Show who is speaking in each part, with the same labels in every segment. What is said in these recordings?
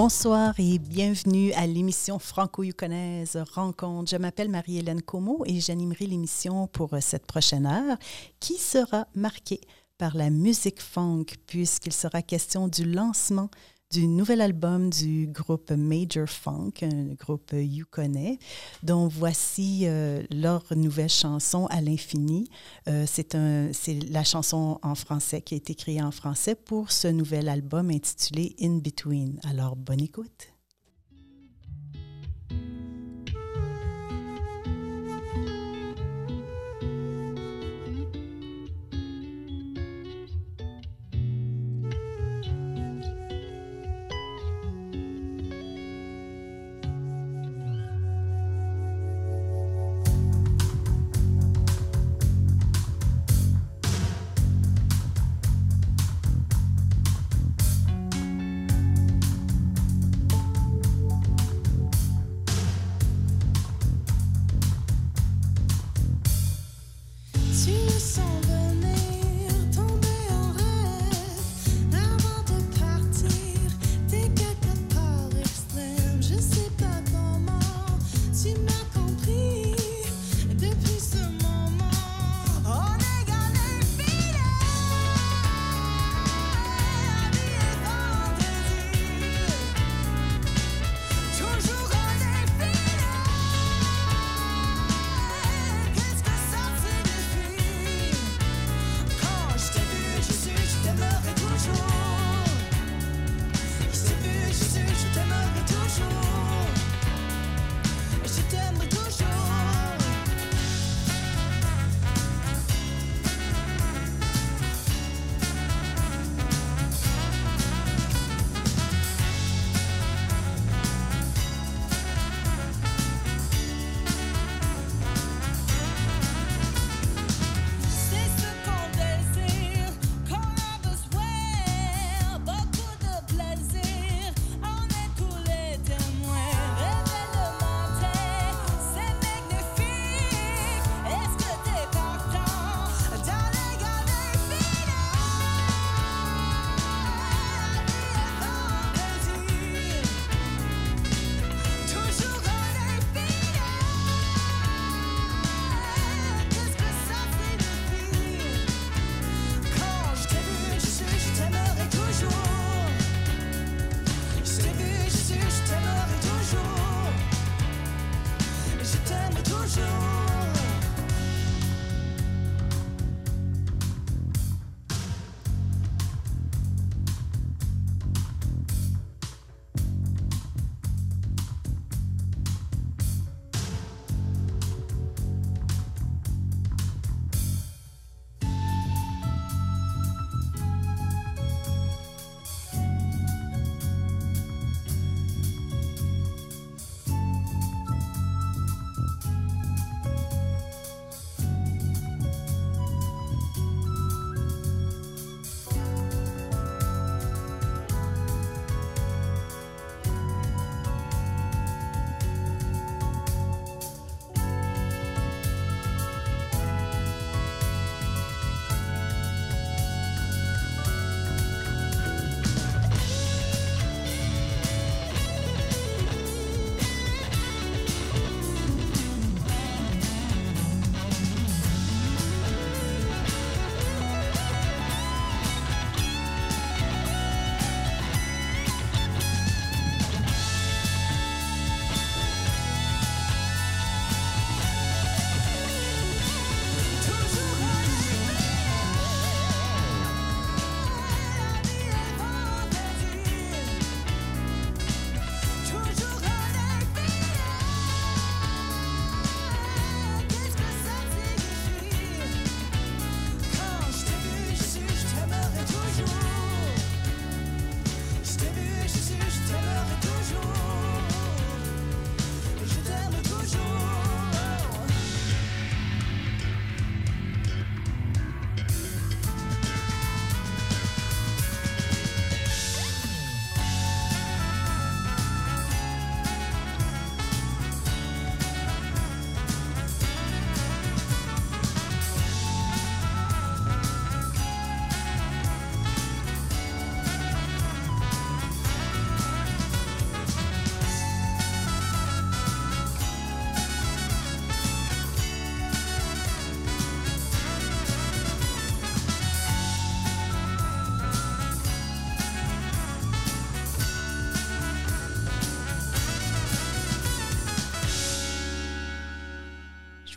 Speaker 1: Bonsoir et bienvenue à l'émission franco-yukonaise Rencontre. Je m'appelle Marie-Hélène Como et j'animerai l'émission pour cette prochaine heure qui sera marquée par la musique funk puisqu'il sera question du lancement du nouvel album du groupe Major Funk, un groupe yukonais, dont voici euh, leur nouvelle chanson à l'infini. Euh, c'est la chanson en français qui a été créée en français pour ce nouvel album intitulé In Between. Alors, bonne écoute.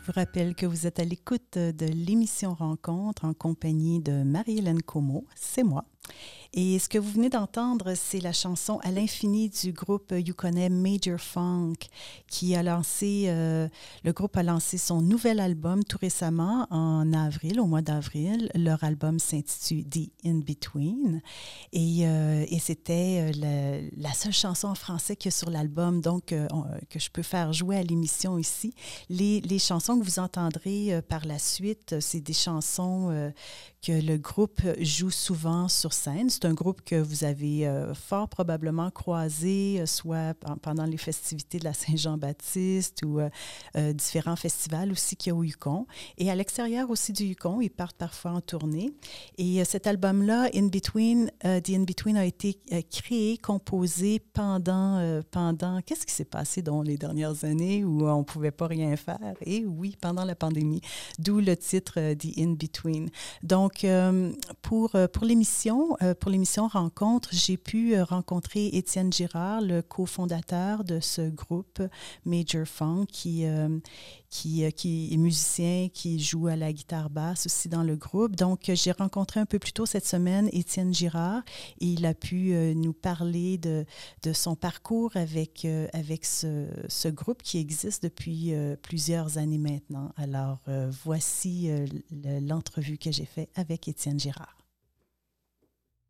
Speaker 1: Je vous rappelle que vous êtes à l'écoute de l'émission Rencontre en compagnie de Marie-Hélène Como, c'est moi. Et ce que vous venez d'entendre, c'est la chanson À l'infini du groupe You connais Major Funk, qui a lancé, euh, le groupe a lancé son nouvel album tout récemment, en avril, au mois d'avril. Leur album s'intitule The In-Between. Et, euh, et c'était euh, la, seule chanson en français qu'il y a sur l'album, donc que je peux faire jouer à l'émission ici. Les, chansons que vous entendrez par la suite, c'est des chansons que le groupe joue souvent sur scène. C'est un groupe que vous avez euh, fort probablement croisé, euh, soit pendant les festivités de la Saint-Jean-Baptiste ou euh, différents festivals aussi qu'il y a au Yukon. Et à l'extérieur aussi du Yukon, ils partent parfois en tournée. Et cet album-là, In Between, The In Between a été créé, composé pendant, pendant qu'est-ce qui s'est passé dans les dernières années où on ne pouvait pas rien faire? Et oui, pendant la pandémie, d'où le titre The In Between. Donc, donc, euh, pour, euh, euh, pour l'émission Rencontre, j'ai pu rencontrer Étienne Girard, le cofondateur de ce groupe Major Funk, qui, est musicien, qui joue à la guitare basse aussi dans le groupe. Donc, j'ai rencontré un peu plus tôt cette semaine Étienne Girard et il a pu nous parler de, son parcours avec, avec ce, ce, groupe qui existe depuis plusieurs années maintenant. Alors, voici l'entrevue que j'ai faite avec Étienne Girard.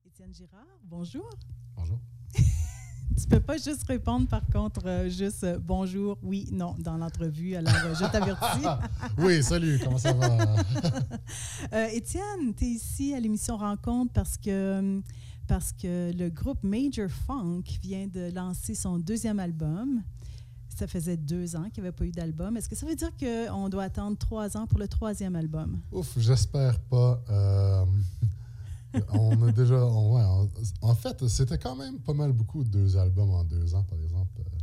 Speaker 1: Étienne Girard, bonjour.
Speaker 2: Bonjour.
Speaker 1: tu peux pas juste répondre, par contre, euh, juste euh, bonjour, oui, non, dans l'entrevue. Alors, euh, je t'avertis.
Speaker 2: oui, salut, comment ça va?
Speaker 1: Étienne, tu es ici à l'émission Rencontre parce que, parce que le groupe Major Funk vient de lancer son deuxième album. Ça faisait deux ans qu'il n'y avait pas eu d'album. Est-ce que ça veut dire qu'on doit attendre trois ans pour le troisième album?
Speaker 2: Ouf, j'espère pas. Euh, on a déjà. en fait, c'était quand même pas mal beaucoup de deux albums en deux ans, par exemple. Euh,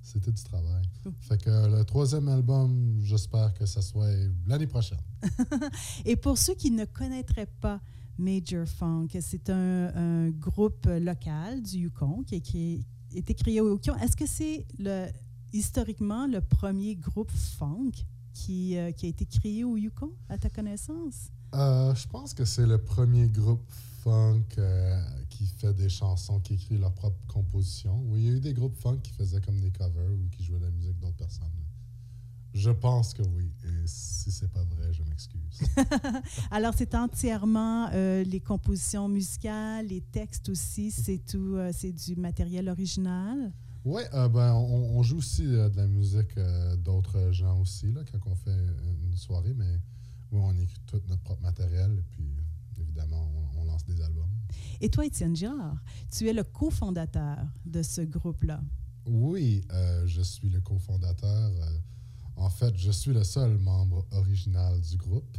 Speaker 2: c'était du travail. Fait que le troisième album, j'espère que ça soit l'année prochaine.
Speaker 1: Et pour ceux qui ne connaîtraient pas Major Funk, c'est un, groupe local du Yukon qui a été créé au Yukon. Est-ce que c'est le historiquement le premier groupe funk qui, euh, qui a été créé au Yukon, à ta connaissance?
Speaker 2: Euh, je pense que c'est le premier groupe funk euh, qui fait des chansons, qui écrit leurs propres compositions. Oui, il y a eu des groupes funk qui faisaient comme des covers ou qui jouaient de la musique d'autres personnes. Je pense que oui. Et si c'est pas vrai, je m'excuse.
Speaker 1: Alors, c'est entièrement les compositions musicales, les textes aussi, c'est tout, c'est du matériel original?
Speaker 2: Oui, euh, ben, on, joue aussi euh, de la musique euh, d'autres gens aussi, là, quand on fait une soirée, mais oui, on écrit tout notre propre matériel et puis évidemment, on, lance des albums.
Speaker 1: Et toi, Étienne Girard, tu es le cofondateur de ce groupe-là.
Speaker 2: Oui, je suis le cofondateur. en fait, je suis le seul membre original du groupe.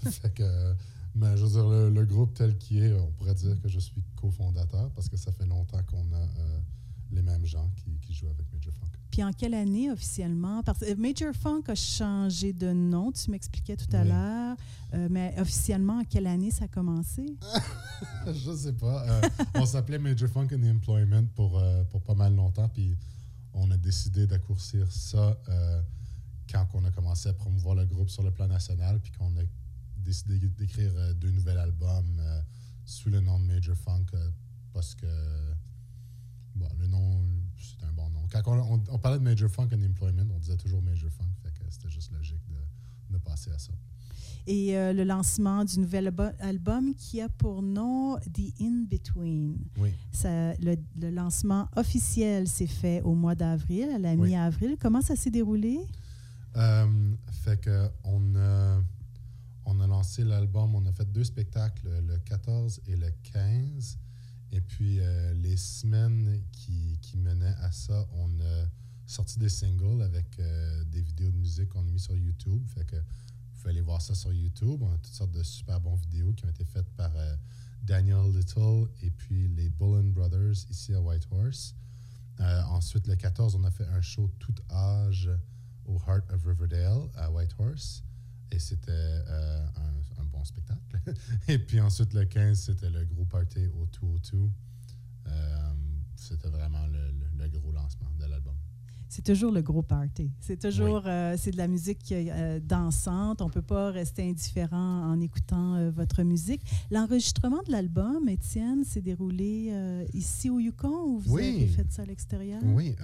Speaker 2: fait que, mais je veux dire, le, le groupe tel qu'il est, on pourrait dire que je suis cofondateur parce que ça fait longtemps qu'on a les mêmes gens qui, qui, jouent avec Major Funk.
Speaker 1: Puis en quelle année officiellement? Parce que Major Funk a changé de nom, tu m'expliquais tout à l'heure, euh, mais officiellement, en quelle année ça a commencé?
Speaker 2: Je ne sais pas. Euh, on s'appelait Major Funk and Employment pour, euh, pour pas mal longtemps, puis on a décidé d'accourcir ça quand on a commencé à promouvoir le groupe sur le plan national, puis qu'on a décidé d'écrire deux nouveaux albums sous le nom de Major Funk parce que Bon, le nom, c'est un bon nom. Quand on, parlait de Major Funk and Employment, on disait toujours Major Funk, fait que c'était juste logique de, de, passer à ça.
Speaker 1: Et euh, le lancement du nouvel album qui a pour nom The In-Between.
Speaker 2: Oui.
Speaker 1: Ça, le, le, lancement officiel s'est fait au mois d'avril, à la mi-avril. Comment ça s'est déroulé?
Speaker 2: Euh, fait que on a, on a lancé l'album, on a fait deux spectacles, le 14 et le 15. Et puis, euh, les semaines qui, qui, menaient à ça, on a sorti des singles avec euh, des vidéos de musique qu'on a mis sur YouTube. Fait que vous pouvez aller voir ça sur YouTube. On a toutes sortes de super bonnes vidéos qui ont été faites par euh, Daniel Little et puis les Bullen Brothers ici à Whitehorse. ensuite, le 14, on a fait un show tout âge au Heart of Riverdale à Whitehorse. Et c'était un, bon spectacle. et puis ensuite, le 15, c'était le gros party au 202. Euh, c'était vraiment le, gros lancement de l'album.
Speaker 1: c'est toujours le gros party. C'est toujours euh, c'est de la musique euh, dansante. On peut pas rester indifférent en écoutant euh, votre musique. L'enregistrement de l'album, Étienne, s'est déroulé ici au Yukon ou vous avez fait ça à l'extérieur?
Speaker 2: Oui,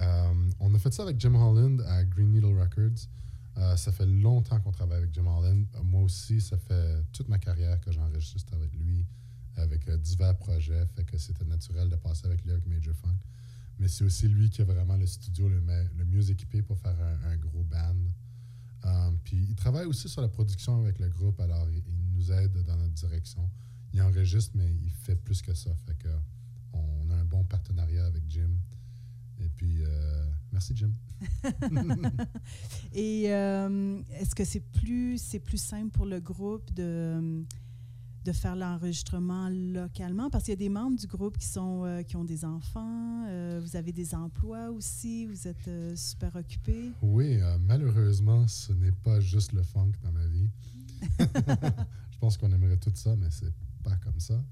Speaker 2: on a fait ça avec Jim Holland à Green Needle Records. Ça fait longtemps qu'on travaille avec Jim Holland. Moi aussi, ça fait toute ma carrière que j'enregistre avec lui, avec divers projets. Fait que c'était naturel de passer avec lui avec Major Funk mais c'est aussi lui qui a vraiment le studio le, mieux équipé pour faire un, gros band. Um, puis il travaille aussi sur la production avec le groupe, alors il, nous aide dans notre direction. Il enregistre, mais il fait plus que ça. Fait que on a un bon partenariat avec Jim. Et puis, euh, merci Jim.
Speaker 1: Et euh, est-ce que c'est plus, c'est plus simple pour le groupe de de faire l'enregistrement localement? Parce qu'il y a des membres du groupe qui, sont, euh, qui ont des enfants, vous avez des emplois aussi, vous êtes super occupés.
Speaker 2: Oui, malheureusement, ce n'est pas juste le funk dans ma vie. Je pense qu'on aimerait tout ça, mais c'est pas comme ça.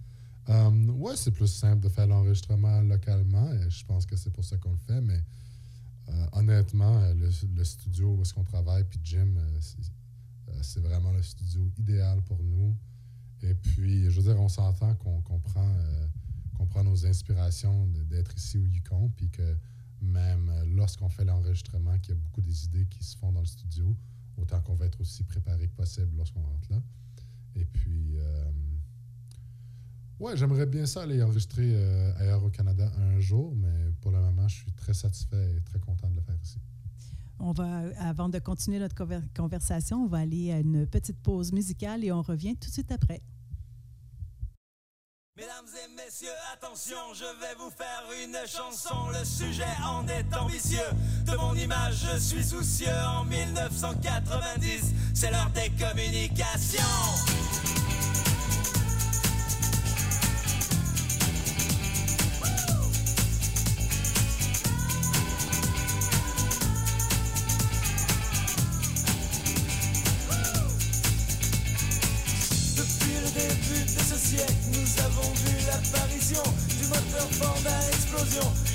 Speaker 2: Oui, c'est plus simple de faire l'enregistrement localement et je pense que c'est pour ça qu'on le fait, mais honnêtement, le, studio où est-ce qu'on travaille, puis Jim, c'est vraiment le studio idéal pour nous. Et puis, je veux dire, on s'entend qu'on comprend, euh, prend nos inspirations d'être ici au Yukon, puis que même euh, lorsqu'on fait l'enregistrement, qu'il y a beaucoup des idées qui se font dans le studio, autant qu'on va être aussi préparé que possible lorsqu'on rentre là. Et puis, euh, ouais, j'aimerais bien ça aller enregistrer ailleurs au Canada un jour, mais pour le moment, je suis très satisfait et très content de le faire ici.
Speaker 1: On va, avant de continuer notre conversation, on va aller à une petite pause musicale et on revient tout de suite après.
Speaker 3: Mesdames et messieurs, attention, je vais vous faire une chanson. Le sujet en est ambitieux. De mon image, je suis soucieux. En 1990, c'est l'heure des communications.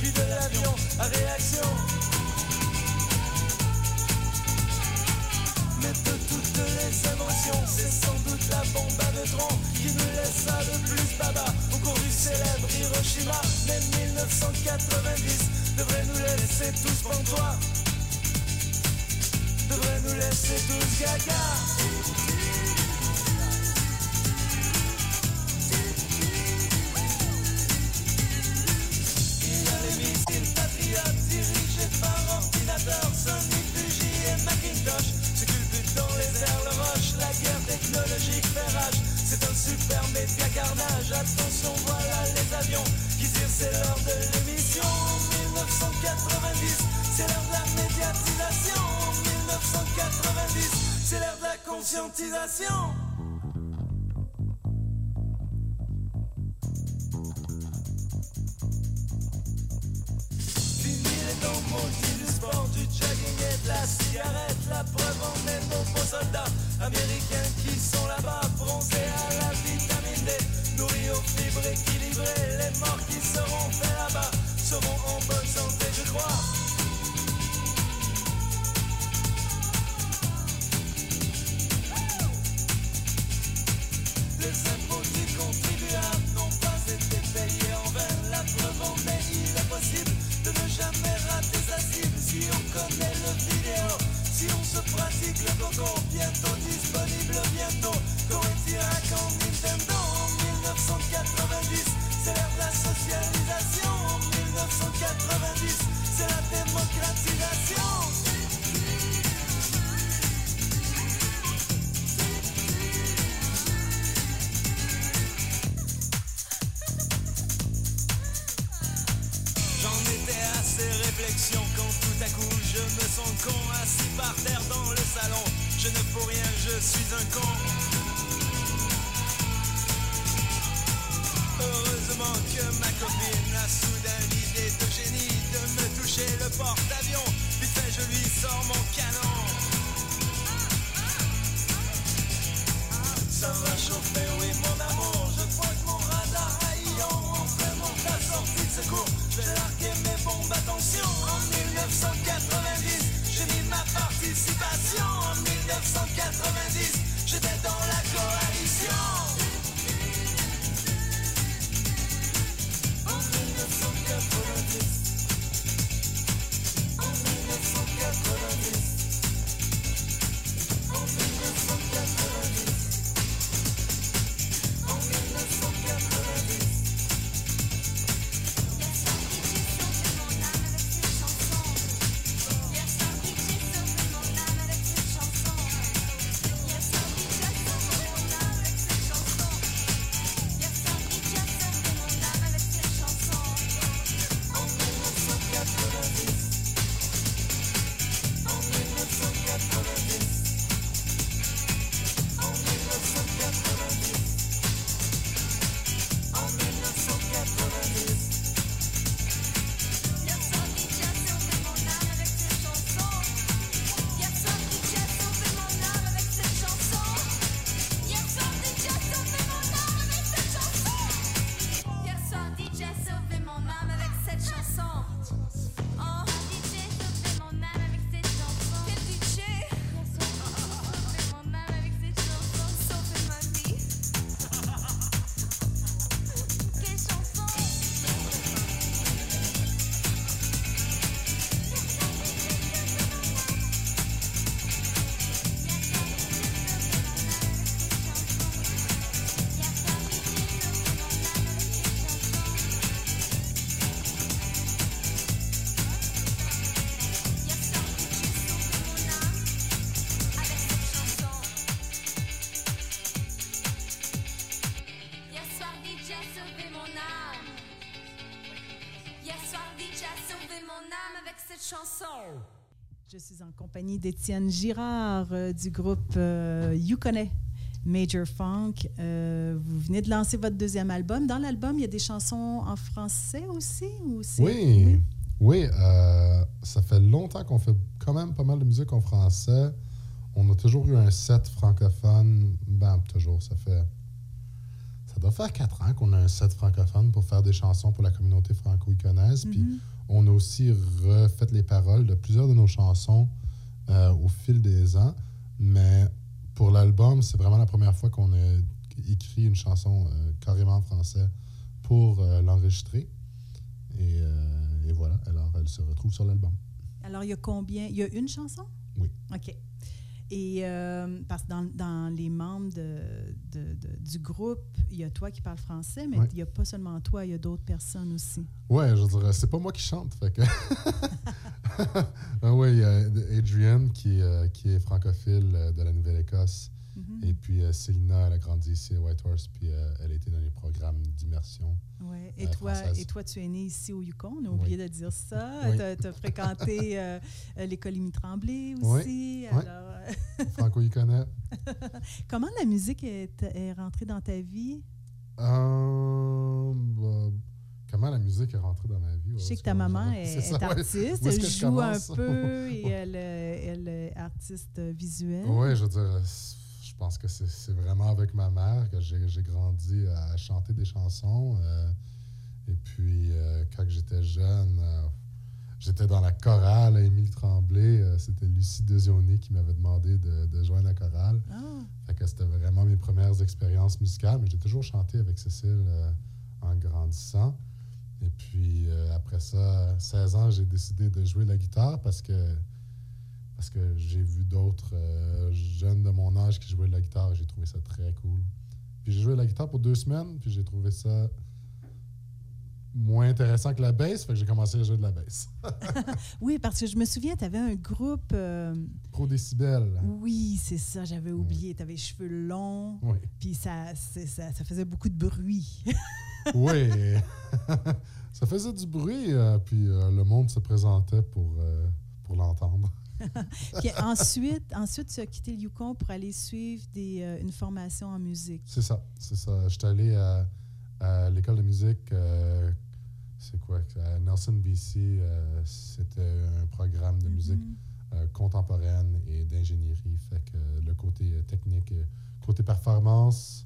Speaker 3: Puis de l'avion à réaction. Mais de toutes les inventions, c'est sans doute la bombe à neutrons qui nous laissa le plus baba au cours du célèbre Hiroshima. Mais 1990 devrait nous laisser tous pantois, devrait nous laisser tous gaga. Conscientisation. Heureusement que ma copine a soudain l'idée de génie de me toucher le porte-avions. Vite fait, je lui sors mon canon. Ça va chauffer, oui, mon amour. Je crois que mon radar haillant enfin mon ta sortie de secours. Je vais larguer mes bombes, attention. En 1990, j'ai mis ma participation. En 1990. coalición. En
Speaker 1: compagnie d'Étienne Girard euh, du groupe euh, You Connais Major Funk. Euh, vous venez de lancer votre deuxième album. Dans l'album, il y a des chansons en français aussi ou
Speaker 2: Oui, oui. euh, ça fait longtemps qu'on fait quand même pas mal de musique en français. On a toujours eu un set francophone. Ben, toujours, ça fait. Ça doit faire quatre ans qu'on a un set francophone pour faire des chansons pour la communauté franco-iconaise. Puis
Speaker 1: Mhm.
Speaker 2: On a aussi refait les paroles de plusieurs de nos chansons euh, au fil des ans. Mais pour l'album, c'est vraiment la première fois qu'on a écrit une chanson euh, carrément en français pour euh, l'enregistrer. Et, et voilà, alors elle se retrouve sur l'album.
Speaker 1: Alors, il y a combien? Il y a une chanson?
Speaker 2: Oui.
Speaker 1: OK. Et euh, parce que dans, dans les membres de, de- de- du groupe, il y a toi qui parles français, mais
Speaker 2: Ouais.
Speaker 1: il n'y a pas seulement toi, il y a d'autres personnes aussi.
Speaker 2: Ouais, je dirais, c'est pas moi qui chante. Fait que... ah ouais, il y a Adrienne qui, euh, qui est francophile euh, de la Nouvelle-Écosse. Et puis euh, Célina, elle a grandi ici à Whitehorse, puis euh, elle a été dans les programmes d'immersion.
Speaker 1: Ouais. Et,
Speaker 2: Euh,
Speaker 1: toi,
Speaker 2: française.
Speaker 1: et toi, tu es né ici au Yukon, on a
Speaker 2: Oui.
Speaker 1: oublié de dire ça.
Speaker 2: Oui.
Speaker 1: Tu as, fréquenté euh, euh, l'école Tremblay
Speaker 2: Oui.
Speaker 1: aussi.
Speaker 2: Oui.
Speaker 1: Alors,
Speaker 2: Franco y connaît.
Speaker 1: comment la musique est, est rentrée dans ta vie?
Speaker 2: Euh, bah, comment la musique est rentrée dans ma vie?
Speaker 1: Je sais que ta maman est, artiste, elle joue un peu et elle, elle est artiste visuelle.
Speaker 2: Oui, je veux dire, pense que c'est vraiment avec ma mère que j'ai grandi à chanter des chansons. euh, et puis, euh, quand j'étais jeune, euh, j'étais dans la chorale à Émilie Tremblay. C'était Lucie Dezioni qui m'avait demandé de, de joindre la chorale. Fait que c'était vraiment mes premières expériences musicales, mais j'ai toujours chanté avec Cécile en grandissant. Et puis après ça, 16 ans, j'ai décidé de jouer la guitare parce que, parce que j'ai vu d'autres euh, jeunes de mon âge qui jouaient de la guitare et j'ai trouvé ça très cool. Puis j'ai joué de la guitare pour deux semaines, puis j'ai trouvé ça moins intéressant que la bass, fait que j'ai commencé à jouer de la bass.
Speaker 1: Oui, parce que je me souviens, tu avais un groupe. euh,
Speaker 2: Pro décibel.
Speaker 1: oui, c'est ça, j'avais oublié. Tu avais les cheveux longs,
Speaker 2: Oui.
Speaker 1: puis ça, ça, ça faisait beaucoup de bruit.
Speaker 2: Oui. ça faisait du bruit, euh, puis euh, le monde se présentait pour, pour l'entendre.
Speaker 1: Puis ensuite, ensuite, tu as quitté le Yukon pour aller suivre des, euh, une formation en musique.
Speaker 2: C'est ça, c'est ça. J'étais allé à, à l'école de musique, euh, c'est quoi, à Nelson, BC. euh, C'était un programme de musique
Speaker 1: Mhm.
Speaker 2: euh, contemporaine et d'ingénierie. Fait que le côté technique, côté performance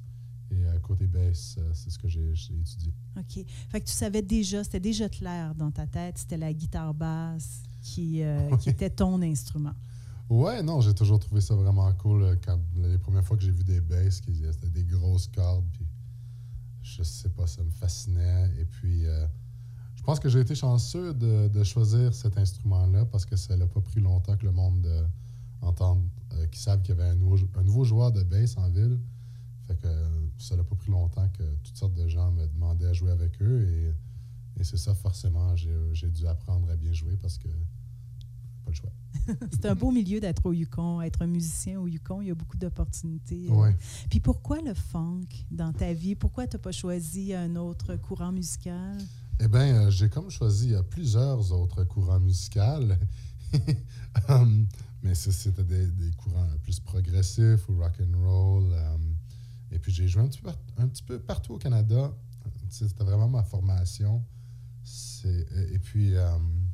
Speaker 2: et côté bass, euh, c'est ce que j'ai j'ai étudié.
Speaker 1: OK. Fait que tu savais déjà, c'était déjà clair dans ta tête, c'était la guitare basse qui, euh, qui était ton instrument.
Speaker 2: Ouais, non, j'ai toujours trouvé ça vraiment cool euh, quand les premières fois que j'ai vu des basses, c'était des grosses cordes, puis je sais pas, ça me fascinait. Et puis, euh, je pense que j'ai été chanceux de, de choisir cet instrument-là parce que ça n'a pas pris longtemps que le monde de, entende, euh, savent qu'il y avait un nouveau, un nouveau joueur de bass en ville. Fait que ça n'a pas pris longtemps que toutes sortes de gens me demandaient à jouer avec eux et, et c'est ça, forcément, j'ai dû apprendre à bien jouer parce que pas le choix.
Speaker 1: C'est un beau milieu d'être au Yukon, être un musicien au Yukon. Il y a beaucoup d'opportunités. euh.
Speaker 2: Ouais.
Speaker 1: Puis pourquoi le funk dans ta vie? Pourquoi tu n'as pas choisi un autre courant musical?
Speaker 2: Eh bien, j'ai comme choisi euh, plusieurs autres courants musicaux. Um, mais c'était des, des courants plus progressifs ou rock and roll. um, et puis j'ai joué un petit, peu, part- un petit peu partout au Canada. C'était vraiment ma formation. Et puis, um,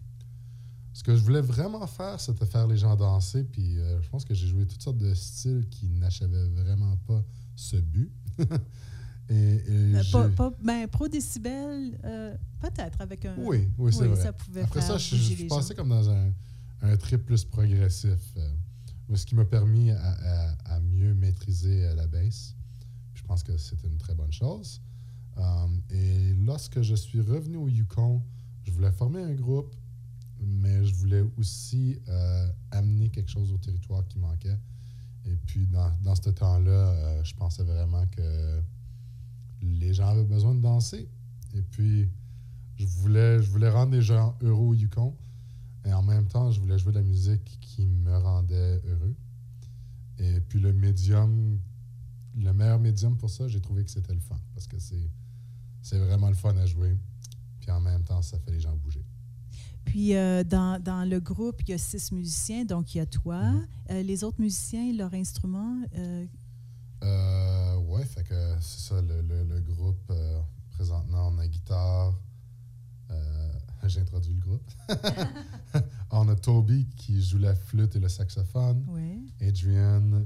Speaker 2: ce que je voulais vraiment faire, c'était faire les gens danser. Puis euh, je pense que j'ai joué toutes sortes de styles qui n'achevaient vraiment pas ce but. et, et
Speaker 1: Euh, pas, pas- ben, Pro Décibel, euh, peut-être avec un.
Speaker 2: oui, oui, c'est
Speaker 1: oui,
Speaker 2: vrai.
Speaker 1: ça pouvait
Speaker 2: Après
Speaker 1: faire
Speaker 2: ça, je, je passais
Speaker 1: gens.
Speaker 2: comme dans un, un trip plus progressif, ce qui m'a permis à, à- à mieux maîtriser la bass. Je pense que c'était une très bonne chose. Um, et lorsque je suis revenu au Yukon, je voulais former un groupe, mais je voulais aussi euh, amener quelque chose au territoire qui manquait. Et puis, dans, dans ce temps-là, euh, je pensais vraiment que les gens avaient besoin de danser. Et puis, je voulais, je voulais rendre les gens heureux au Yukon. Et en même temps, je voulais jouer de la musique qui me rendait heureux. Et puis, le médium, le meilleur médium pour ça, j'ai trouvé que c'était le fun. Parce que c'est, c'est vraiment le fun à jouer. Puis en même temps, ça fait les gens bouger.
Speaker 1: Puis euh, dans, dans le groupe, il y a six musiciens, donc il y a toi.
Speaker 2: Mhm.
Speaker 1: Euh, les autres musiciens, leur instrument, euh,
Speaker 2: Euh, ouais, fait que c'est ça, le, le- le groupe, présentement, on a guitare. J'ai introduit le groupe. on a Toby qui joue la flûte et le saxophone.
Speaker 1: ouais.
Speaker 2: Adrian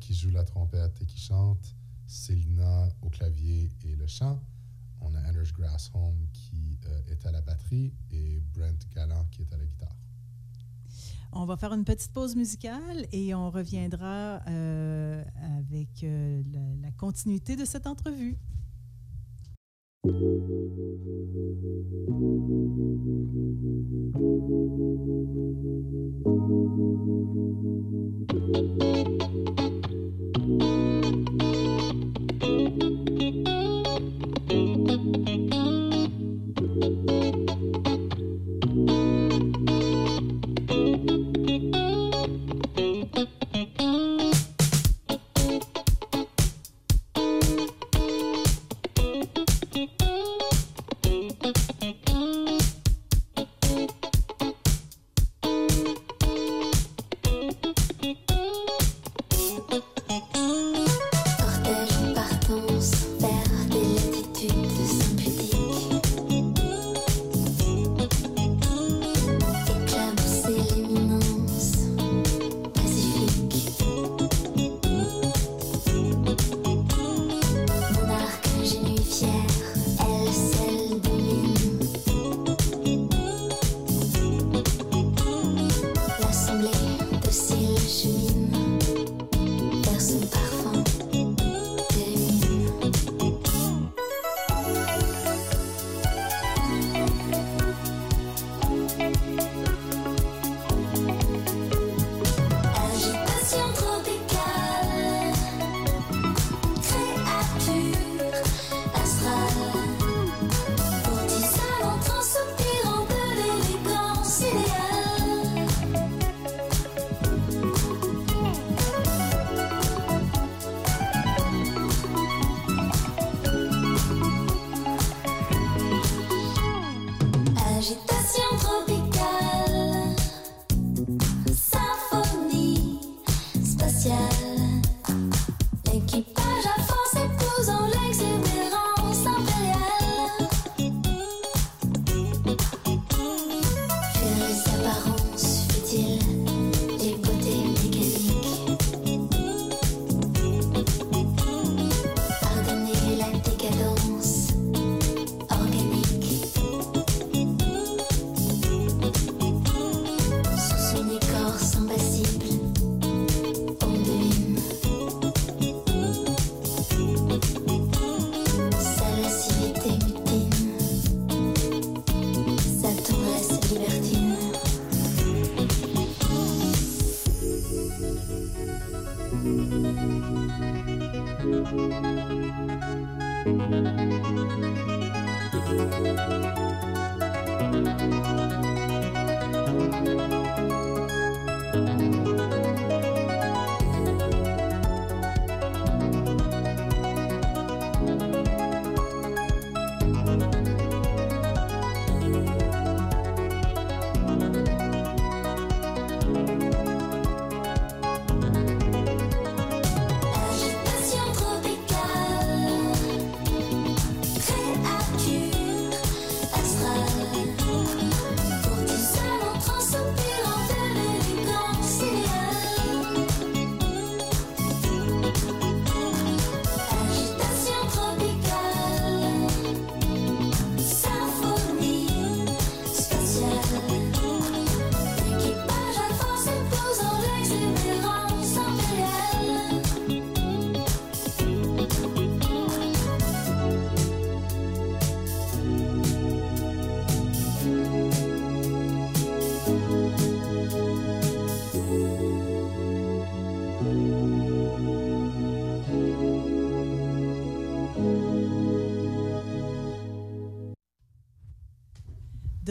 Speaker 2: qui joue la trompette et qui chante. Célina au clavier et le chant. On a Anders Grassholm qui euh, est à la batterie et Brent Gallant qui est à la guitare.
Speaker 1: On va faire une petite pause musicale et on reviendra euh, avec euh, la, la continuité de cette entrevue.
Speaker 3: Thank
Speaker 1: you.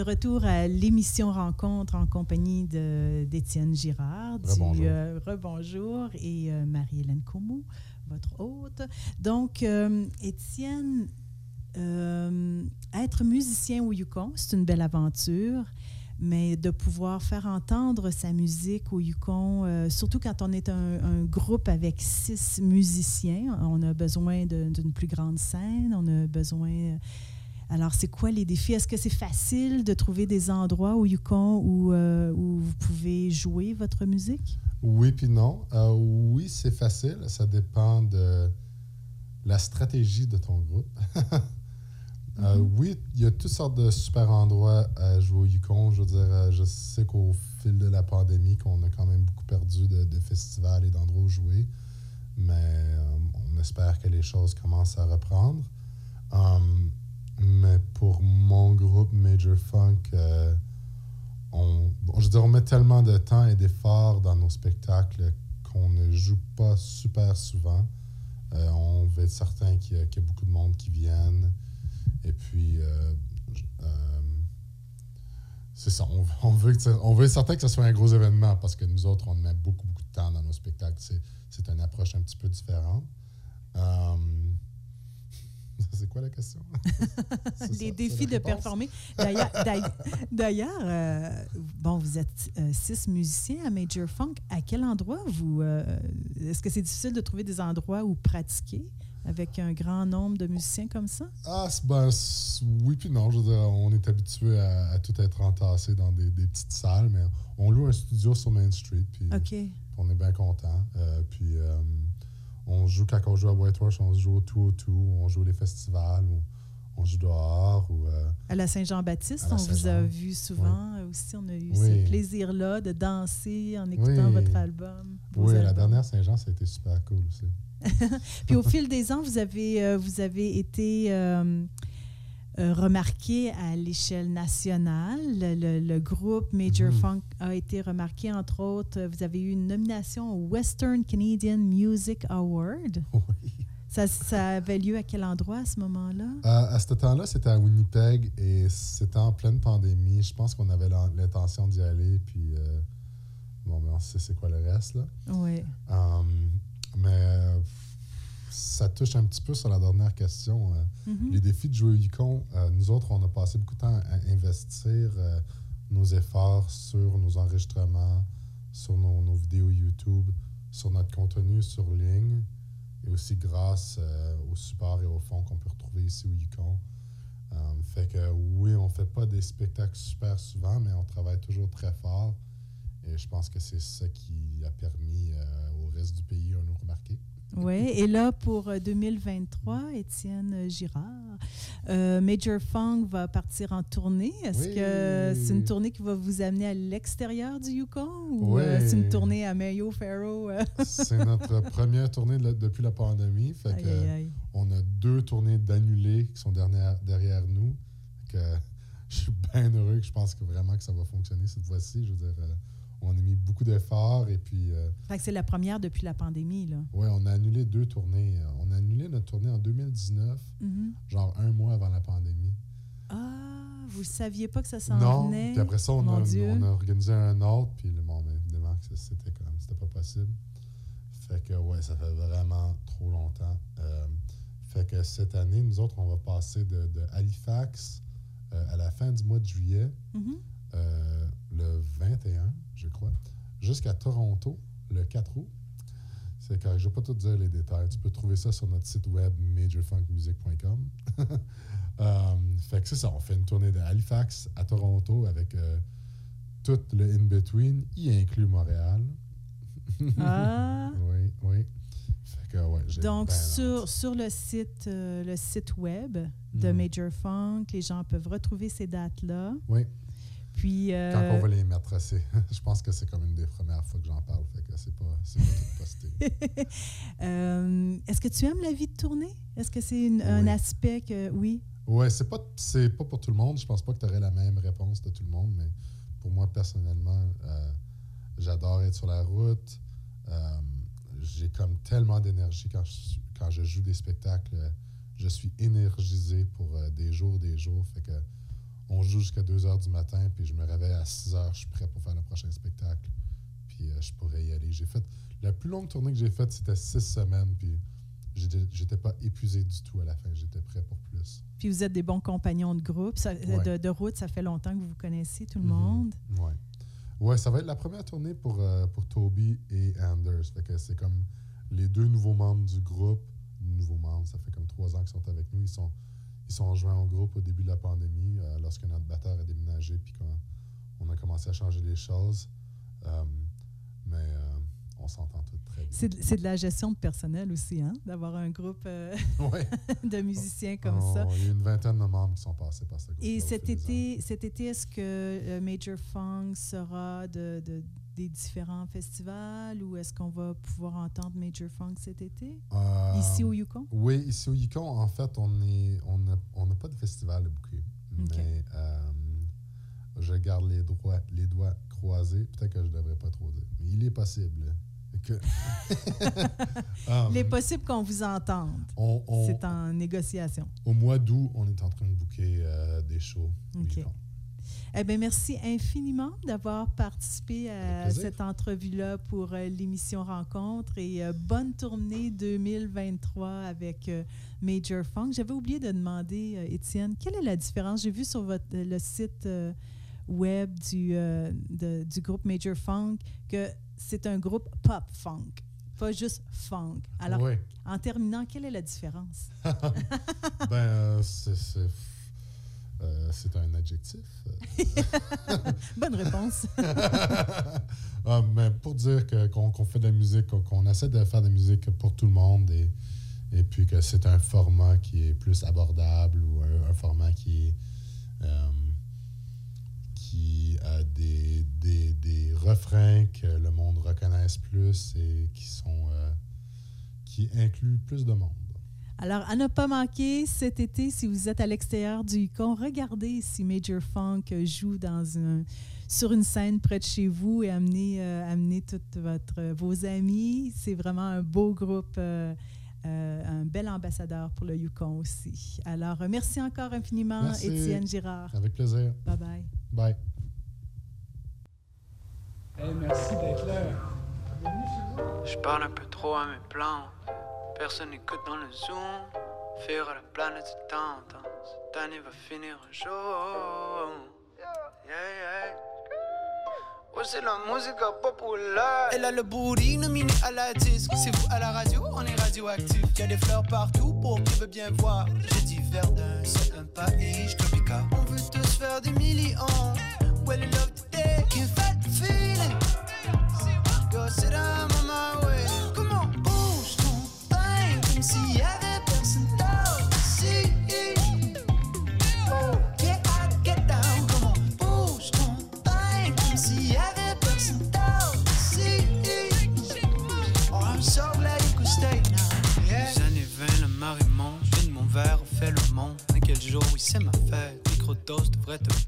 Speaker 1: Retour à l'émission Rencontre en compagnie d'Étienne Girard, du
Speaker 2: Rebonjour.
Speaker 1: euh, Rebonjour et euh, Marie-Hélène Como, votre hôte. Donc, euh, Étienne, être musicien au Yukon, c'est une belle aventure, mais de pouvoir faire entendre sa musique au Yukon, surtout quand on est un, un groupe avec six musiciens, on a besoin d'une plus grande scène, on a besoin... Alors, c'est quoi les défis? Est-ce que c'est facile de trouver des endroits au Yukon où, euh, où vous pouvez jouer votre musique?
Speaker 2: Oui, puis non. Euh, oui, c'est facile. Ça dépend de la stratégie de ton groupe. Euh, oui, il y a toutes sortes de super endroits à jouer au Yukon. Je veux dire, je sais qu'au fil de la pandémie, qu'on a quand même beaucoup perdu de, de festivals et d'endroits où jouer. Mais on espère que les choses commencent à reprendre. Um, mais pour mon groupe Major Funk, euh, on, je veux dire, on met tellement de temps et d'efforts dans nos spectacles qu'on ne joue pas super souvent. Euh, on veut être certain qu'il y, a- beaucoup de monde qui viennent. Et puis, euh, c'est ça. On, veut on veut être certain que ce soit un gros événement parce que nous autres, on met beaucoup, beaucoup de temps dans nos spectacles. C'est, une approche un petit peu différente. c'est quoi la question? C'est
Speaker 1: défis de performer. D'ailleurs, euh, bon, vous êtes euh, six musiciens à Major Funk. À quel endroit vous... euh, Est-ce que c'est difficile de trouver des endroits où pratiquer avec un grand nombre de musiciens comme ça?
Speaker 2: Ah, ben, oui puis non. Je veux dire, on est habitué à, à tout être entassé dans des, des petites salles, mais on loue un studio sur Main Street, puis on est bien content. Puis on joue quand on joue à Whitehorse, on joue au 202, on joue les festivals, ou on joue dehors. Ou, euh,
Speaker 1: À la Saint-Jean-Baptiste, on vous a vu souvent euh, aussi. On a eu
Speaker 2: Oui.
Speaker 1: ce plaisir-là de danser en écoutant
Speaker 2: Oui.
Speaker 1: votre album.
Speaker 2: oui, la dernière Saint-Jean, ça a été super cool aussi.
Speaker 1: Puis au fil des ans, vous avez, euh, vous avez été euh, remarqué à l'échelle nationale. Le, le- groupe Major
Speaker 2: Mhm.
Speaker 1: Funk a été remarqué, entre autres. Vous avez eu une nomination au Western Canadian Music Award.
Speaker 2: Oui.
Speaker 1: Ça, ça avait lieu à quel endroit à ce moment-là?
Speaker 2: À, à ce temps-là, c'était à Winnipeg et c'était en pleine pandémie. Je pense qu'on avait l'in- l'intention d'y aller, puis euh, bon, ben, on sait c'est quoi le reste, là.
Speaker 1: Oui.
Speaker 2: Um, mais euh, ça touche un petit peu sur la dernière question. euh,
Speaker 1: Mhm.
Speaker 2: Les défis de jouer au Yukon, euh, nous autres, on a passé beaucoup de temps à investir euh, nos efforts sur nos enregistrements, sur nos, nos vidéos YouTube, sur notre contenu sur ligne, et aussi grâce au support et au fond qu'on peut retrouver ici au Yukon. Fait que oui, on fait pas des spectacles super souvent, mais on travaille toujours très fort. Et je pense que c'est ça qui a permis au reste du pays à nous remarquer.
Speaker 1: Oui, et là, pour euh, 2023, Étienne Girard, euh, Major Funk va partir en tournée. Est-ce
Speaker 2: Oui.
Speaker 1: que c'est une tournée qui va vous amener à l'extérieur du Yukon ou euh,
Speaker 2: Oui.
Speaker 1: c'est une tournée à Mayo Faro? euh?
Speaker 2: C'est notre première tournée de la- depuis la pandémie. Fait
Speaker 1: Aïe,
Speaker 2: que,
Speaker 1: aïe.
Speaker 2: On a deux tournées d'annulées qui sont derrière, derrière nous. Fait que, je suis bien heureux que je pense que vraiment que ça va fonctionner cette fois-ci. Je veux dire, euh, on a mis beaucoup d'efforts et puis, euh,
Speaker 1: Fait que c'est la première depuis la pandémie, là.
Speaker 2: ouais, on a annulé deux tournées. On a annulé notre tournée en 2019,
Speaker 1: Mhm.
Speaker 2: genre un mois avant la pandémie.
Speaker 1: Ah, vous ne saviez pas que ça s'en
Speaker 2: Non,
Speaker 1: venait?
Speaker 2: puis après ça, on a,
Speaker 1: Dieu.
Speaker 2: on a organisé un autre, puis le monde, évidemment, que c'était comme, c'était pas possible. Fait que, ouais, ça fait vraiment trop longtemps. Euh, fait que cette année, nous autres, on va passer de, de Halifax euh, à la fin du mois de juillet,
Speaker 1: Mhm.
Speaker 2: euh, le 21, je crois, jusqu'à Toronto, le 4 août. C'est correct, je ne vais pas tout dire les détails. Tu peux trouver ça sur notre site web majorfunkmusic.com. Euh, fait que c'est ça, on fait une tournée de Halifax à Toronto avec euh, tout le in-between, y inclut Montréal.
Speaker 1: Ah,
Speaker 2: Oui, oui. Fait que, ouais,
Speaker 1: donc
Speaker 2: ben
Speaker 1: sur, sur le site euh, le site web de
Speaker 2: Mhm.
Speaker 1: Major Funk, les gens peuvent retrouver ces dates-là.
Speaker 2: Oui,
Speaker 1: Puis,
Speaker 2: quand
Speaker 1: euh,
Speaker 2: on va les mettre, c'est, je pense que c'est comme une des premières fois que j'en parle, fait que c'est pas, tout posté.
Speaker 1: euh, est-ce que tu aimes la vie de tournée? Est-ce que c'est un
Speaker 2: Oui.
Speaker 1: aspect que... Oui?
Speaker 2: Ouais, c'est pas, c'est pas pour tout le monde. Je pense pas que tu aurais la même réponse de tout le monde, mais pour moi, personnellement, euh, j'adore être sur la route. Euh, j'ai comme tellement d'énergie quand je, quand je joue des spectacles. Je suis énergisé pour euh, des jours, des jours. Fait que on joue jusqu'à 2 heures du matin, puis je me réveille à 6 heures, je suis prêt pour faire le prochain spectacle. Puis euh, je pourrais y aller. J'ai fait. La plus longue tournée que j'ai faite, c'était 6 semaines, puis j'étais pas épuisé du tout à la fin. J'étais prêt pour plus.
Speaker 1: Puis vous êtes des bons compagnons de groupe, ça-
Speaker 2: Ouais.
Speaker 1: de, de route, ça fait longtemps que vous vous connaissez, tout le
Speaker 2: Mhm.
Speaker 1: monde.
Speaker 2: Ouais. Ouais, ça va être la première tournée pour, euh, pour Toby et Anders. Fait que c'est comme les deux nouveaux membres du groupe. Nouveaux membres, ça fait comme trois ans qu'ils sont avec nous. Ils sont, ils sont joints au groupe au début de la pandémie, euh, lorsque notre batteur a déménagé, puis qu'on on a commencé à changer les choses. Euh, mais euh, on s'entend tous très bien.
Speaker 1: C'est de, la gestion de personnel aussi, hein? d'avoir un groupe
Speaker 2: Ouais.
Speaker 1: de musiciens comme
Speaker 2: On-
Speaker 1: ça.
Speaker 2: Il y a une vingtaine de membres qui sont passés par ce groupe.
Speaker 1: Et cet été, cet été, est-ce que Major Funk sera de, de- des différents festivals ou est-ce qu'on va pouvoir entendre Major Funk cet été?
Speaker 2: Euh,
Speaker 1: Ici au Yukon?
Speaker 2: Oui, ici au Yukon, en fait, on est, on n'a on pas de festival à booker.
Speaker 1: Ok.
Speaker 2: Mais euh, je garde les, droits, les doigts croisés. Peut-être que je ne devrais pas trop dire. Mais il est possible que. Um,
Speaker 1: Il est possible qu'on vous entende. C'est en négociation.
Speaker 2: Au mois d'août, on est en train de booker euh, des shows. au
Speaker 1: Ok.
Speaker 2: Yukon.
Speaker 1: Eh bien, merci infiniment d'avoir participé à cette entrevue-là pour euh, l'émission Rencontre et euh, bonne tournée 2023 avec euh, Major Funk. J'avais oublié de demander, Étienne, quelle est la différence? J'ai vu sur votre, le site web du, de- du groupe Major Funk que c'est un groupe pop funk, pas juste funk. Alors,
Speaker 2: Oui.
Speaker 1: en terminant, quelle est la différence?
Speaker 2: ben, euh, c'est euh, c'est un adjectif.
Speaker 1: Bonne réponse.
Speaker 2: Ah, mais pour dire que- qu'on fait de la musique, qu'on- qu'on essaie de faire de la musique pour tout le monde et, et puis que c'est un format qui est plus abordable ou un, un format qui est euh, qui a des, des, des refrains que le monde reconnaisse plus et qui sont euh, qui incluent plus de monde.
Speaker 1: Alors, à ne pas manquer cet été, si vous êtes à l'extérieur du Yukon, regardez si Major Funk joue dans un, sur une scène près de chez vous et amenez, euh, amenez tous vos amis. C'est vraiment un beau groupe, euh, euh, un bel ambassadeur pour le Yukon aussi. Alors, merci encore infiniment,
Speaker 2: Merci.
Speaker 1: Étienne Girard.
Speaker 2: Avec plaisir.
Speaker 1: Bye bye.
Speaker 2: Bye.
Speaker 4: Hey, merci d'être là.
Speaker 5: Je parle un peu trop à mes plans. Personne n'écoute dans le zoom. Faire la planète temps. Tant, Cette année va finir un jour. Oh, c'est la musique populaire.
Speaker 3: Elle a le booty nominé à la disque. C'est vous à la radio, on est radioactif. Y a des fleurs partout pour qui veut bien voir. J'ai dit Verdun, c'est un pays tropical. On veut tous faire des millions. Well, love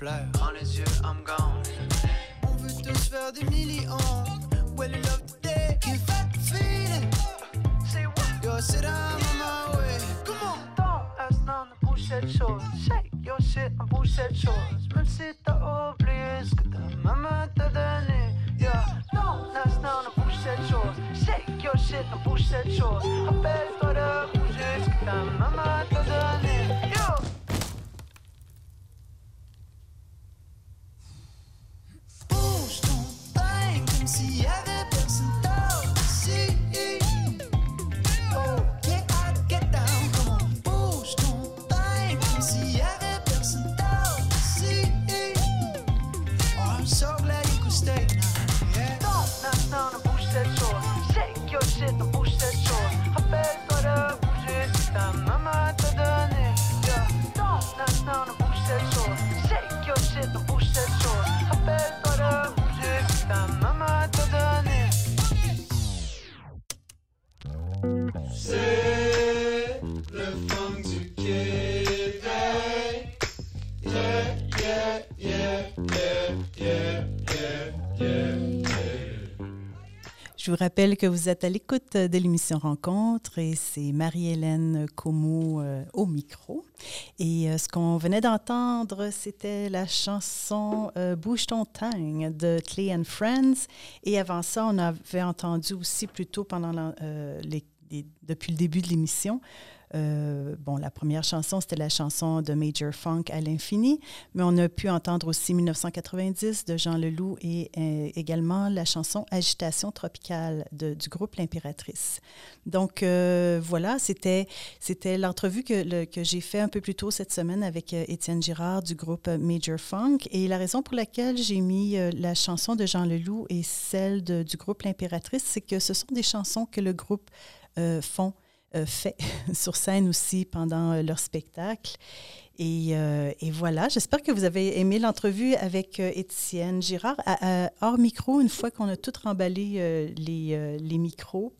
Speaker 5: quel
Speaker 1: Je vous rappelle que vous êtes à l'écoute de l'émission Rencontre et c'est Marie-Hélène Como euh, au micro. Et euh, ce qu'on venait d'entendre, c'était la chanson euh, Bouge ton tang de Clay and Friends. Et avant ça, on avait entendu aussi plutôt pendant la- euh, depuis le début de l'émission. Euh, bon, la première chanson, c'était la chanson de Major Funk à l'infini, mais on a pu entendre aussi 1990 de Jean Leloup et euh, également la chanson Agitation tropicale du groupe L'Impératrice. Donc euh, voilà, c'était c'était l'entrevue que, que j'ai fait un peu plus tôt cette semaine avec Étienne Girard du groupe Major Funk. Et la raison pour laquelle j'ai mis la chanson de Jean Leloup et celle du groupe L'Impératrice, c'est que ce sont des chansons que le groupe font, fait sur scène aussi pendant euh, leur spectacle. Et, euh, et voilà, j'espère que vous avez aimé l'entrevue avec euh, Étienne Girard. À- hors micro, une fois qu'on a tout remballé euh, les, euh, les micros,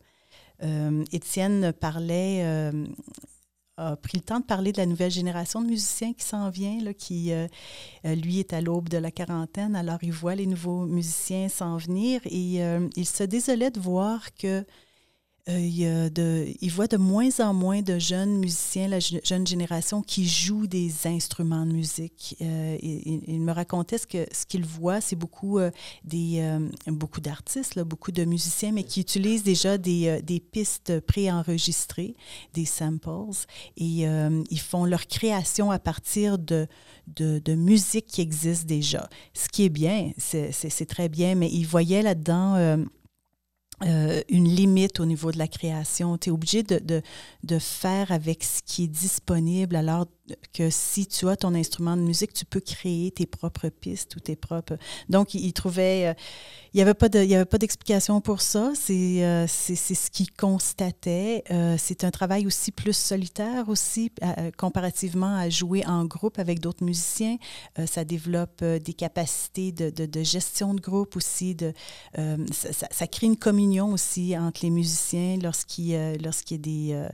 Speaker 1: euh, Étienne parlait, euh, a pris le temps de parler de la nouvelle génération de musiciens qui s'en vient, là, qui, euh, euh, lui, est à l'aube de la quarantaine, alors il voit les nouveaux musiciens s'en venir et euh, il se désolait de voir que euh, il, y a de, il voit de moins en moins de jeunes musiciens, la je- jeune génération, qui jouent des instruments de musique. Euh, il, il- me racontait ce que ce qu'il voit, c'est beaucoup euh, des euh, beaucoup d'artistes, beaucoup de musiciens, mais qui utilisent déjà des, euh, des pistes préenregistrées, des samples, et ils font leur création à partir de, de, de musique qui existe déjà. Ce qui est bien, c'est très bien, mais il voyait là-dedans euh, une limite au niveau de la création. Tu es obligé de, de, de faire avec ce qui est disponible, alors que si tu as ton instrument de musique, tu peux créer tes propres pistes ou tes propres... Donc, il, il trouvait... euh, il n'y avait pas de- d'explication pour ça. C'est euh, ce qu'il constatait. Euh, c'est un travail aussi plus solitaire aussi, à- comparativement à jouer en groupe avec d'autres musiciens. Euh, ça développe euh, des capacités de, de- gestion de groupe aussi. De, euh, ça, crée une communion aussi entre les musiciens lorsqu'il euh, lorsqu'il y a des...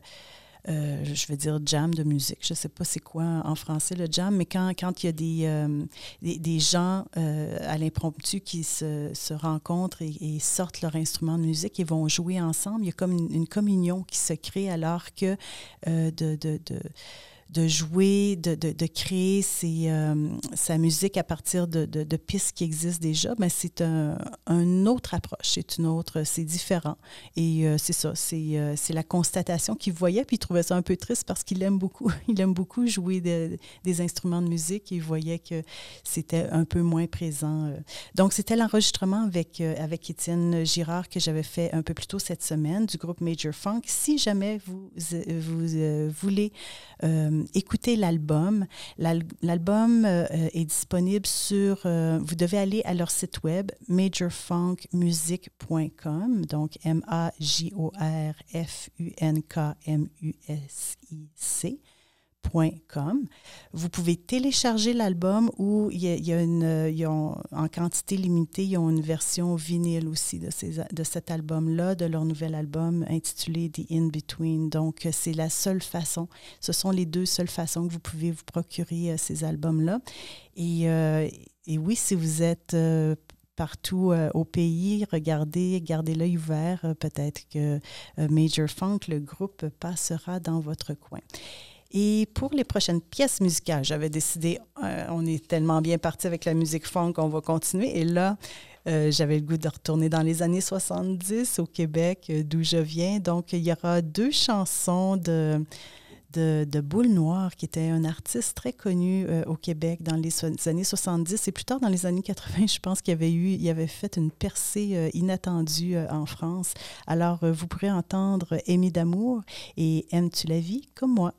Speaker 1: euh, je vais dire jam de musique. Je ne sais pas c'est quoi en français le jam, mais quand, quand il y a des, euh, des, gens euh, à l'impromptu qui se, rencontrent et, sortent leur instrument de musique et vont jouer ensemble, il y a comme une, communion qui se crée alors que de, de, de jouer, de, de, de créer euh, sa musique à partir de, de, pistes qui existent déjà, ben c'est un, une autre approche, c'est une autre, c'est différent. Et euh, c'est ça, c'est euh, c'est la constatation qu'il voyait, puis il trouvait ça un peu triste parce qu'il aime beaucoup, il aime beaucoup jouer de- des instruments de musique et il voyait que c'était un peu moins présent. Donc, c'était l'enregistrement avec, avec Étienne Girard que j'avais fait un peu plus tôt cette semaine du groupe Major Funk. Si jamais vous, vous voulez l'album, l'al- l'album euh, euh, est disponible sur, euh, vous devez aller à leur site web majorfunkmusic.com, donc M-A-J-O-R-F-U-N-K-M-U-S-I-C. Vous pouvez télécharger l'album ou il y, a une, y ont, en quantité limitée, ils ont une version vinyle aussi de, ces, de cet album-là, de leur nouvel album intitulé The In-Between. Donc, c'est la seule façon, ce sont les deux seules façons que vous pouvez vous procurer ces albums-là. Et, oui, si vous êtes
Speaker 4: partout au pays. Regardez, gardez l'œil ouvert. Peut-être que Major Funk, le groupe, passera dans votre coin. Et pour les prochaines pièces musicales, j'avais décidé, euh, on est tellement bien parti avec la musique funk, on va continuer. Et là, euh, j'avais le goût de retourner dans les années 70 au Québec, euh, d'où je viens. Donc, il y aura deux chansons de, de, Boule Noire, qui était un artiste très connu au Québec dans les, so les, années 70 et plus tard dans les années 80, je pense qu'il avait eu, il avait fait une percée inattendue en France. Alors, vous pourrez entendre Aimé d'amour et Aimes-tu la vie comme moi?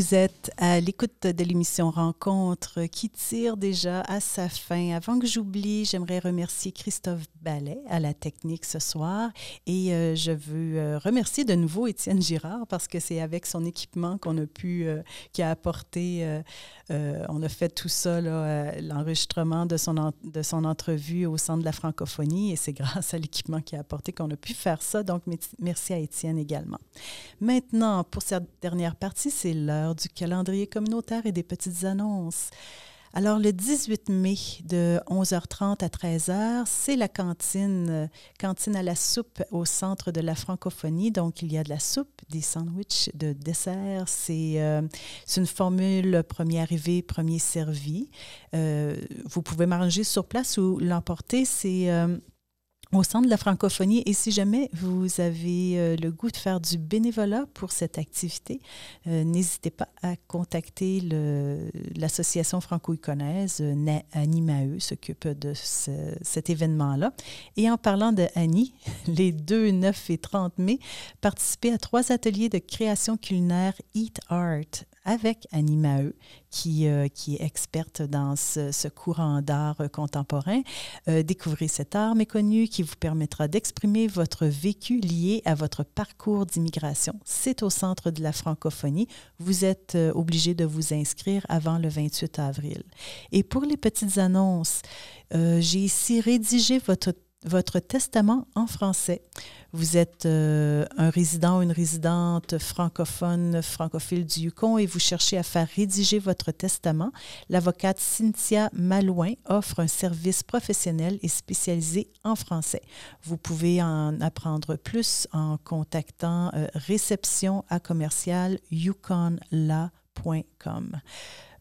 Speaker 1: Vous à l'écoute de l'émission Rencontre qui tire déjà à sa fin. Avant que j'oublie, j'aimerais remercier Christophe Ballet à la technique ce soir et euh, je veux euh, remercier de nouveau Étienne Girard parce que c'est avec son équipement qu'on a pu, euh, qui a apporté, euh, on a fait tout ça, l'enregistrement de son, de son entrevue au Centre de la francophonie et c'est grâce à l'équipement qu'il a apporté qu'on a pu faire ça. Donc, merci à Étienne également. Maintenant, pour cette dernière partie, c'est l'heure du calendrier communautaire et des petites annonces. Alors, le 18 mai de 11h30 à 13h, c'est la cantine, cantine à la soupe au centre de la francophonie. Donc, il y a de la soupe, des sandwichs de dessert. C'est euh, une formule premier arrivé, premier servi. Euh, vous pouvez manger sur place ou l'emporter. C'est euh, au centre de la francophonie. Et si jamais vous avez euh, le goût de faire du bénévolat pour cette activité, euh, n'hésitez pas à contacter l'association franco-iconaise. Euh, Annie Maheu s'occupe de ce- cet événement-là. Et en parlant de Annie, les 2, 9 et 30 mai, participez à trois ateliers de création culinaire Eat Art avec Annie Maheu, qui, euh, qui est experte dans ce, courant d'art contemporain. Euh, découvrez cet art méconnu qui vous permettra d'exprimer votre vécu lié à votre parcours d'immigration. C'est au centre de la francophonie. Vous êtes euh, obligé de vous inscrire avant le 28 avril. Et pour les petites annonces, j'ai ici rédigé votre votre testament en français. Vous êtes euh, un résident ou une résidente francophone, francophile du Yukon et vous cherchez à faire rédiger votre testament. L'avocate Cynthia Malouin offre un service professionnel et spécialisé en français. Vous pouvez en apprendre plus en contactant euh, réception à commercial yukonla.com.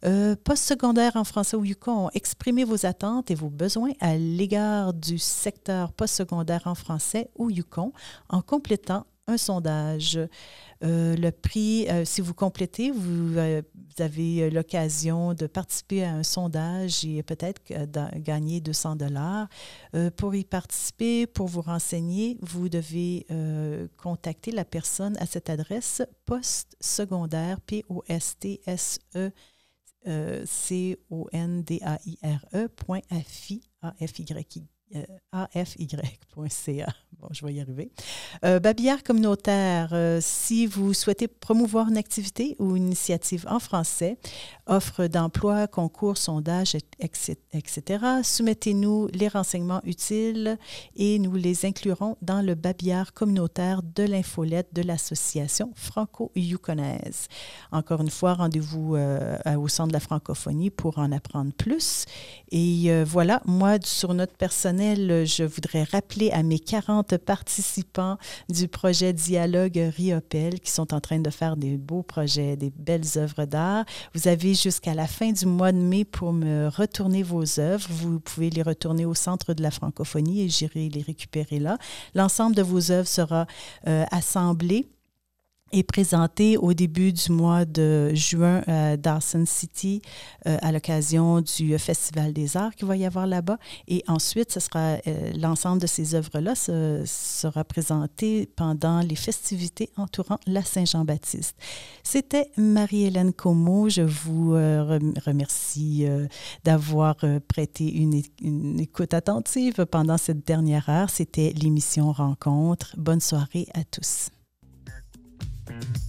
Speaker 1: Euh, postsecondaire en français au Yukon, exprimez vos attentes et vos besoins à l'égard du secteur postsecondaire en français au Yukon en complétant un sondage. Euh, le prix, euh, si vous complétez, vous, euh, avez l'occasion de participer à un sondage et peut-être gagner 200 dollars. Pour y participer, pour vous renseigner, vous devez contacter la personne à cette adresse postsecondaire, P-O-S-T-S-E euh, C-O-N-D-A-I-R-E point A-F-I, A-F-Y, euh, A-F-Y.ca. Bon, je vais y arriver. Euh, babillard communautaire, euh, si vous souhaitez promouvoir une activité ou une initiative en français, offre d'emploi, concours, sondage, etc., soumettez-nous les renseignements utiles et nous les inclurons dans le babillard communautaire de l'infolette de l'association franco-yukonaise. Encore une fois, rendez-vous euh, au centre de la francophonie pour en apprendre plus. Et euh, voilà, moi, sur notre personnel, je voudrais rappeler à mes 40 participants du projet Dialogue Riopel qui sont en train de faire des beaux projets, des belles œuvres d'art. Vous avez jusqu'à la fin du mois de mai pour me retourner vos œuvres. Vous pouvez les retourner au centre de la francophonie et j'irai les récupérer là. L'ensemble de vos œuvres sera euh, assemblé est présenté au début du mois de juin à Dawson City euh, à l'occasion du Festival des Arts qu'il va y avoir là-bas. Et ensuite, ce sera euh, l'ensemble de ces œuvres-là se- sera présenté pendant les festivités entourant la Saint-Jean-Baptiste. C'était Marie-Hélène Como. Je vous euh, rem- remercie euh, d'avoir euh, prêté une, une écoute attentive pendant cette dernière heure. C'était l'émission Rencontre. Bonne soirée à tous.
Speaker 6: Mm-hmm.